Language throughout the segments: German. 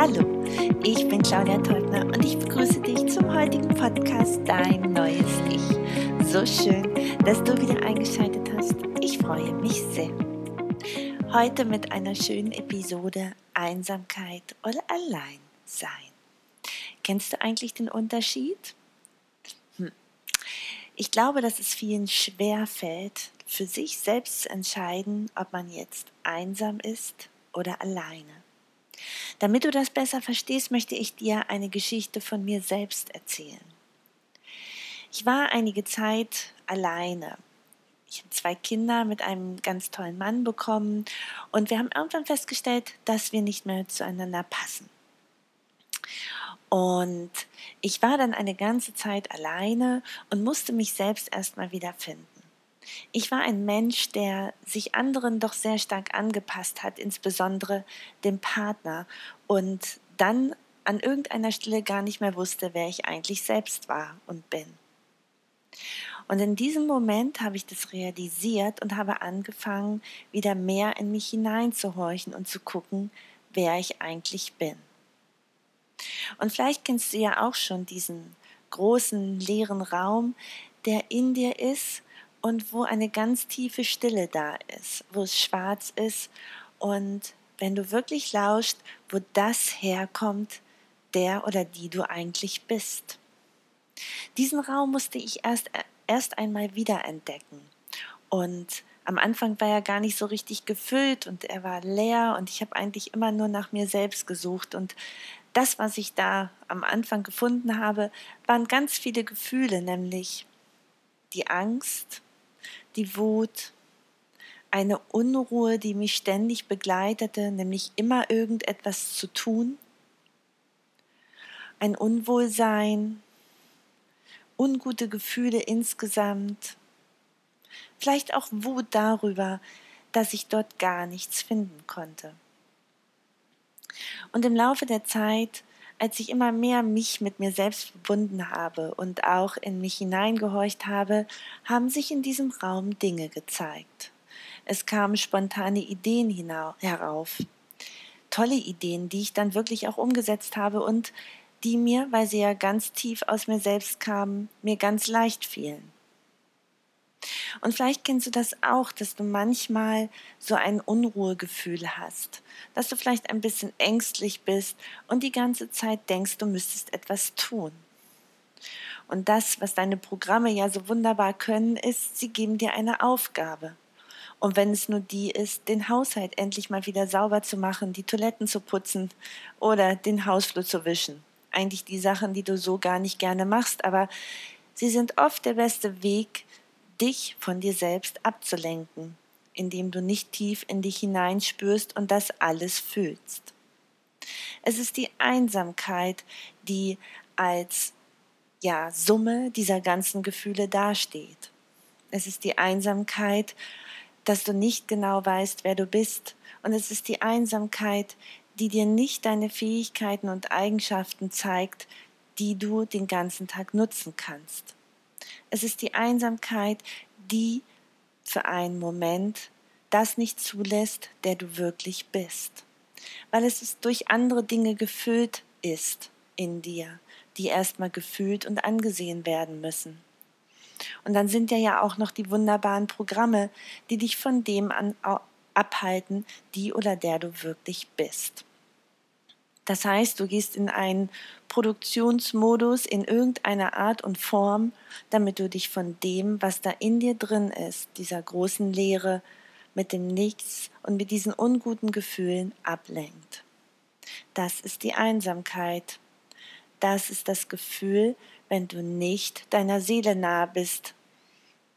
Hallo, ich bin Claudia Teubner und ich begrüße dich zum heutigen Podcast Dein neues Ich. So schön, dass du wieder eingeschaltet hast. Ich freue mich sehr. Heute mit einer schönen Episode Einsamkeit oder Alleinsein. Kennst du eigentlich den Unterschied? Hm. Ich glaube, dass es vielen schwer fällt, für sich selbst zu entscheiden, ob man jetzt einsam ist oder alleine. Damit du das besser verstehst, möchte ich dir eine Geschichte von mir selbst erzählen. Ich war einige Zeit alleine. Ich habe zwei Kinder mit einem ganz tollen Mann bekommen und wir haben irgendwann festgestellt, dass wir nicht mehr zueinander passen. Und ich war dann eine ganze Zeit alleine und musste mich selbst erstmal wiederfinden. Ich war ein Mensch, der sich anderen doch sehr stark angepasst hat, insbesondere dem Partner, und dann an irgendeiner Stelle gar nicht mehr wusste, wer ich eigentlich selbst war und bin. Und in diesem Moment habe ich das realisiert und habe angefangen, wieder mehr in mich hineinzuhorchen und zu gucken, wer ich eigentlich bin. Und vielleicht kennst du ja auch schon diesen großen leeren Raum, der in dir ist und wo eine ganz tiefe Stille da ist, wo es schwarz ist und wenn du wirklich lauscht, wo das herkommt, der oder die du eigentlich bist. Diesen Raum musste ich erst, erst einmal wiederentdecken. Und am Anfang war er gar nicht so richtig gefüllt und er war leer und ich habe eigentlich immer nur nach mir selbst gesucht. Und das, was ich da am Anfang gefunden habe, waren ganz viele Gefühle, nämlich die Angst, die Wut, eine Unruhe, die mich ständig begleitete, nämlich immer irgendetwas zu tun, ein Unwohlsein, ungute Gefühle insgesamt, vielleicht auch Wut darüber, dass ich dort gar nichts finden konnte. Und im Laufe der Zeit als ich immer mehr mich mit mir selbst verbunden habe und auch in mich hineingehorcht habe, haben sich in diesem Raum Dinge gezeigt. Es kamen spontane Ideen herauf, tolle Ideen, die ich dann wirklich auch umgesetzt habe und die mir, weil sie ja ganz tief aus mir selbst kamen, mir ganz leicht fielen. Und vielleicht kennst du das auch, dass du manchmal so ein Unruhegefühl hast, dass du vielleicht ein bisschen ängstlich bist und die ganze Zeit denkst, du müsstest etwas tun. Und das, was deine Programme ja so wunderbar können, ist, sie geben dir eine Aufgabe. Und wenn es nur die ist, den Haushalt endlich mal wieder sauber zu machen, die Toiletten zu putzen oder den Hausflur zu wischen. Eigentlich die Sachen, die du so gar nicht gerne machst, aber sie sind oft der beste Weg, dich von dir selbst abzulenken, indem du nicht tief in dich hineinspürst und das alles fühlst. Es ist die Einsamkeit, die als ja, Summe dieser ganzen Gefühle dasteht. Es ist die Einsamkeit, dass du nicht genau weißt, wer du bist. Und es ist die Einsamkeit, die dir nicht deine Fähigkeiten und Eigenschaften zeigt, die du den ganzen Tag nutzen kannst. Es ist die Einsamkeit, die für einen Moment das nicht zulässt, der du wirklich bist. Weil es durch andere Dinge gefüllt ist in dir, die erstmal gefühlt und angesehen werden müssen. Und dann sind ja ja auch noch die wunderbaren Programme, die dich von dem an abhalten, die oder der du wirklich bist. Das heißt, du gehst in einen Produktionsmodus in irgendeiner Art und Form, damit du dich von dem, was da in dir drin ist, dieser großen Leere, mit dem Nichts und mit diesen unguten Gefühlen ablenkt. Das ist die Einsamkeit. Das ist das Gefühl, wenn du nicht deiner Seele nahe bist.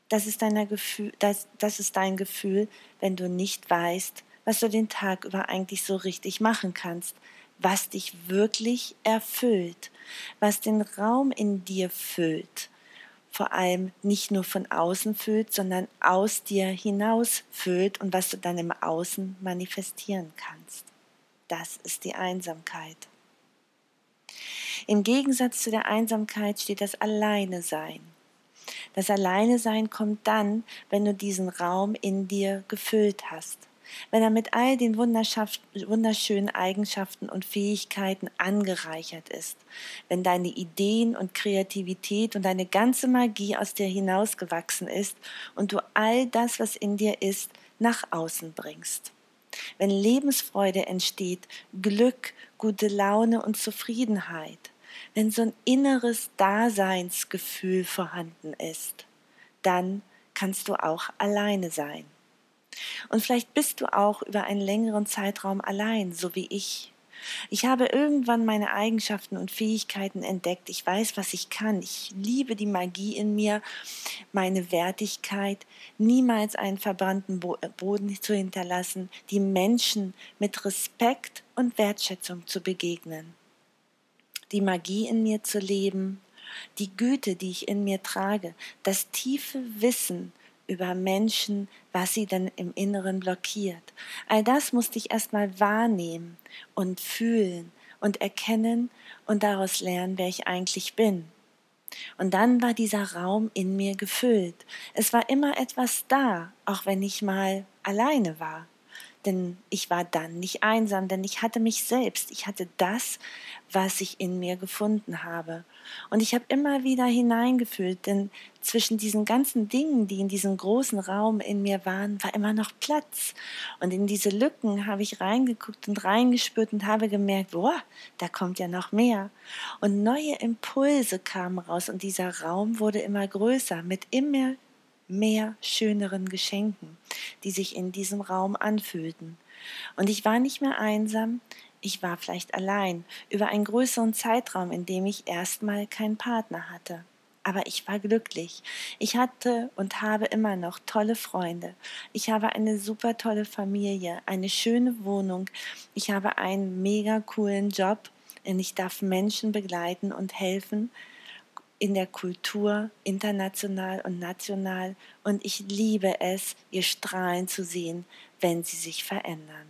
Das ist, deiner Gefühl, das, das ist dein Gefühl, wenn du nicht weißt, was du den Tag über eigentlich so richtig machen kannst, was dich wirklich erfüllt, was den Raum in dir füllt, vor allem nicht nur von außen füllt, sondern aus dir hinaus füllt und was du dann im Außen manifestieren kannst. Das ist die Einsamkeit. Im Gegensatz zu der Einsamkeit steht das Alleine sein. Das Alleine sein kommt dann, wenn du diesen Raum in dir gefüllt hast, wenn er mit all den wunderschönen Eigenschaften und Fähigkeiten angereichert ist, wenn deine Ideen und Kreativität und deine ganze Magie aus dir hinausgewachsen ist und du all das, was in dir ist, nach außen bringst. Wenn Lebensfreude entsteht, Glück, gute Laune und Zufriedenheit, wenn so ein inneres Daseinsgefühl vorhanden ist, dann kannst du auch alleine sein. Und vielleicht bist du auch über einen längeren Zeitraum allein, so wie ich. Ich habe irgendwann meine Eigenschaften und Fähigkeiten entdeckt. Ich weiß, was ich kann. Ich liebe die Magie in mir, meine Wertigkeit, niemals einen verbrannten Boden zu hinterlassen, die Menschen mit Respekt und Wertschätzung zu begegnen, die Magie in mir zu leben, die Güte, die ich in mir trage, das tiefe Wissen über Menschen, was sie denn im Inneren blockiert. All das musste ich erstmal wahrnehmen und fühlen und erkennen und daraus lernen, wer ich eigentlich bin. Und dann war dieser Raum in mir gefüllt. Es war immer etwas da, auch wenn ich mal alleine war denn ich war dann nicht einsam, denn ich hatte mich selbst, ich hatte das, was ich in mir gefunden habe. Und ich habe immer wieder hineingefühlt, denn zwischen diesen ganzen Dingen, die in diesem großen Raum in mir waren, war immer noch Platz. Und in diese Lücken habe ich reingeguckt und reingespürt und habe gemerkt, boah, da kommt ja noch mehr. Und neue Impulse kamen raus und dieser Raum wurde immer größer mit immer mehr schöneren Geschenken, die sich in diesem Raum anfühlten. Und ich war nicht mehr einsam, ich war vielleicht allein über einen größeren Zeitraum, in dem ich erstmal keinen Partner hatte. Aber ich war glücklich. Ich hatte und habe immer noch tolle Freunde. Ich habe eine super tolle Familie, eine schöne Wohnung. Ich habe einen mega coolen Job und ich darf Menschen begleiten und helfen, in der Kultur, international und national, und ich liebe es, ihr strahlen zu sehen, wenn sie sich verändern.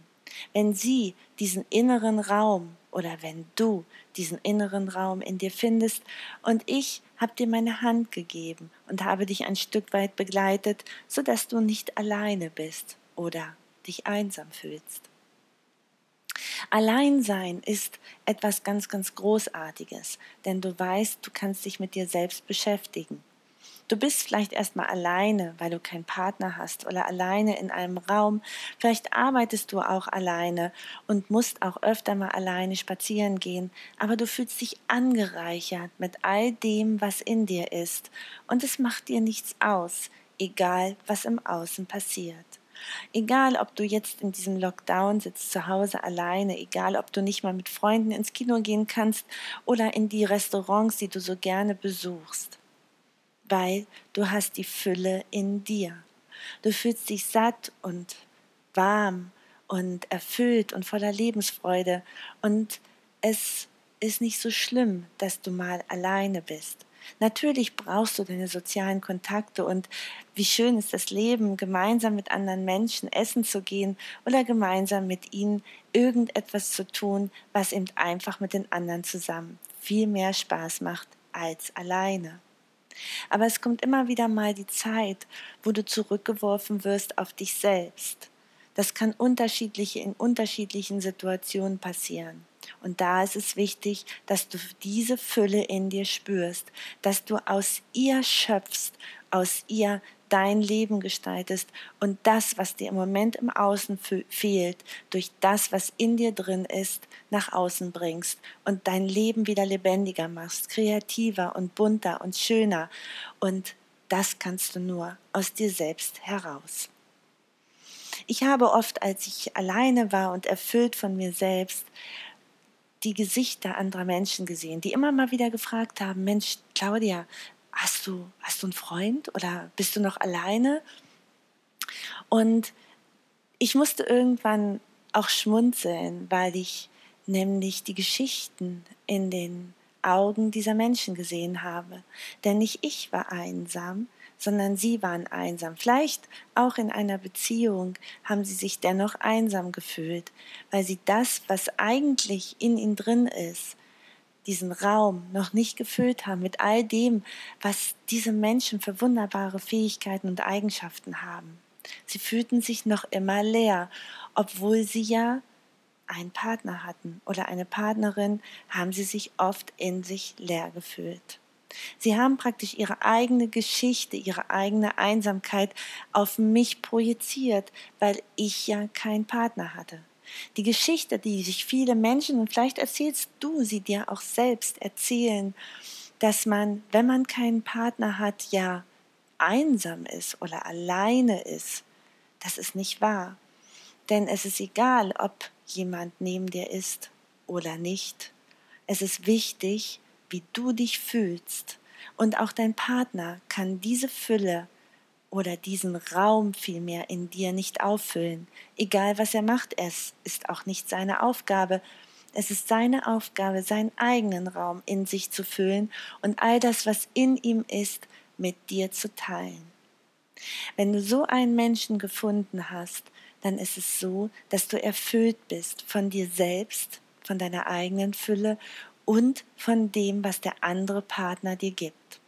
Wenn sie diesen inneren Raum oder wenn du diesen inneren Raum in dir findest und ich habe dir meine Hand gegeben und habe dich ein Stück weit begleitet, sodass du nicht alleine bist oder dich einsam fühlst. Alleinsein ist etwas ganz, ganz Großartiges, denn du weißt, du kannst dich mit dir selbst beschäftigen. Du bist vielleicht erstmal alleine, weil du keinen Partner hast oder alleine in einem Raum. Vielleicht arbeitest du auch alleine und musst auch öfter mal alleine spazieren gehen, aber du fühlst dich angereichert mit all dem, was in dir ist. Und es macht dir nichts aus, egal was im Außen passiert. Egal, ob du jetzt in diesem Lockdown sitzt, zu Hause alleine, egal, ob du nicht mal mit Freunden ins Kino gehen kannst oder in die Restaurants, die du so gerne besuchst. Weil du hast die Fülle in dir. Du fühlst dich satt und warm und erfüllt und voller Lebensfreude und es ist nicht so schlimm, dass du mal alleine bist. Natürlich brauchst du deine sozialen Kontakte und wie schön ist das Leben, gemeinsam mit anderen Menschen essen zu gehen oder gemeinsam mit ihnen irgendetwas zu tun, was eben einfach mit den anderen zusammen viel mehr Spaß macht als alleine. Aber es kommt immer wieder mal die Zeit, wo du zurückgeworfen wirst auf dich selbst. Das kann unterschiedliche in unterschiedlichen Situationen passieren. Und da ist es wichtig, dass du diese Fülle in dir spürst, dass du aus ihr schöpfst, aus ihr dein Leben gestaltest und das, was dir im Moment im Außen fehlt, durch das, was in dir drin ist, nach außen bringst und dein Leben wieder lebendiger machst, kreativer und bunter und schöner. Und das kannst du nur aus dir selbst heraus. Ich habe oft, als ich alleine war und erfüllt von mir selbst, die Gesichter anderer Menschen gesehen, die immer mal wieder gefragt haben, Mensch, Claudia, hast du, hast du einen Freund oder bist du noch alleine? Und ich musste irgendwann auch schmunzeln, weil ich nämlich die Geschichten in den Augen dieser Menschen gesehen habe. Denn nicht ich war einsam, sondern sie waren einsam. Vielleicht auch in einer Beziehung haben sie sich dennoch einsam gefühlt, weil sie das, was eigentlich in ihnen drin ist, diesen Raum noch nicht gefüllt haben mit all dem, was diese Menschen für wunderbare Fähigkeiten und Eigenschaften haben. Sie fühlten sich noch immer leer, obwohl sie ja einen Partner hatten oder eine Partnerin, haben sie sich oft in sich leer gefühlt. Sie haben praktisch ihre eigene Geschichte, ihre eigene Einsamkeit auf mich projiziert, weil ich ja keinen Partner hatte. Die Geschichte, die sich viele Menschen, und vielleicht erzählst du sie dir auch selbst erzählen, dass man, wenn man keinen Partner hat, ja einsam ist oder alleine ist. Das ist nicht wahr. Denn es ist egal, ob jemand neben dir ist oder nicht. Es ist wichtig, wie du dich fühlst. Und auch dein Partner kann diese Fülle oder diesen Raum vielmehr in dir nicht auffüllen. Egal was er macht, es ist auch nicht seine Aufgabe. Es ist seine Aufgabe, seinen eigenen Raum in sich zu füllen und all das, was in ihm ist, mit dir zu teilen. Wenn du so einen Menschen gefunden hast, dann ist es so, dass du erfüllt bist von dir selbst, von deiner eigenen Fülle und von dem, was der andere Partner dir gibt.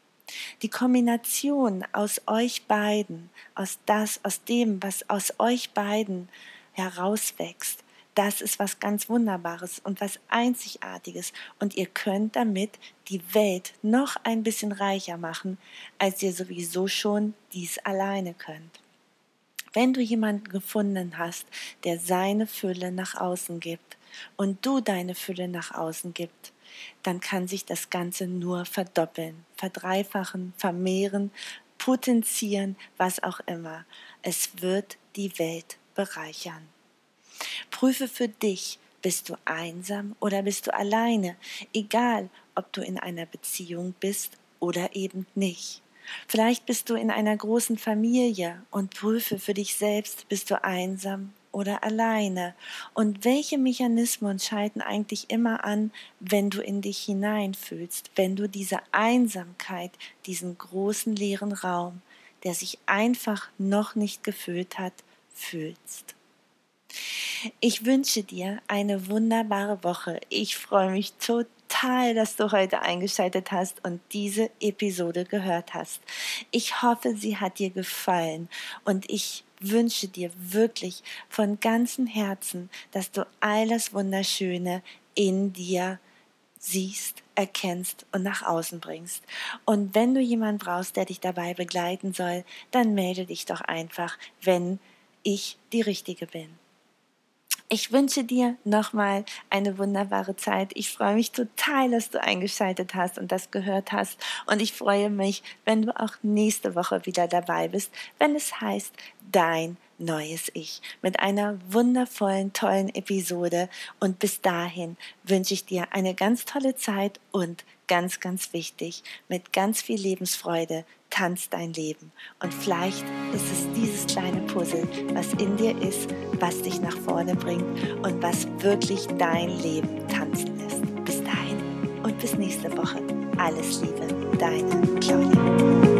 Die Kombination aus euch beiden, aus das, aus dem, was aus euch beiden herauswächst, das ist was ganz Wunderbares und was Einzigartiges und ihr könnt damit die Welt noch ein bisschen reicher machen, als ihr sowieso schon dies alleine könnt. Wenn du jemanden gefunden hast, der seine Fülle nach außen gibt und du deine Fülle nach außen gibst, dann kann sich das Ganze nur verdoppeln, verdreifachen, vermehren, potenzieren, was auch immer. Es wird die Welt bereichern. Prüfe für dich, bist du einsam oder bist du alleine, egal ob du in einer Beziehung bist oder eben nicht. Vielleicht bist du in einer großen Familie und prüfe für dich selbst, bist du einsam oder alleine? Und welche Mechanismen schalten eigentlich immer an, wenn du in dich hineinfühlst, wenn du diese Einsamkeit, diesen großen leeren Raum, der sich einfach noch nicht gefüllt hat, fühlst? Ich wünsche dir eine wunderbare Woche. Ich freue mich total, dass du heute eingeschaltet hast und diese Episode gehört hast. Ich hoffe, sie hat dir gefallen und ich wünsche dir wirklich von ganzem Herzen, dass du all das Wunderschöne in dir siehst, erkennst und nach außen bringst. Und wenn du jemanden brauchst, der dich dabei begleiten soll, dann melde dich doch einfach, wenn ich die Richtige bin. Ich wünsche dir nochmal eine wunderbare Zeit. Ich freue mich total, dass du eingeschaltet hast und das gehört hast. Und ich freue mich, wenn du auch nächste Woche wieder dabei bist, wenn es heißt Dein neues Ich mit einer wundervollen, tollen Episode. Und bis dahin wünsche ich dir eine ganz tolle Zeit und ganz, ganz wichtig, mit ganz viel Lebensfreude tanz dein Leben. Und vielleicht ist es dieses kleine Puzzle, was in dir ist, was dich nach vorne bringt und was wirklich dein Leben tanzen lässt. Bis dahin und bis nächste Woche. Alles Liebe, deine Claudia.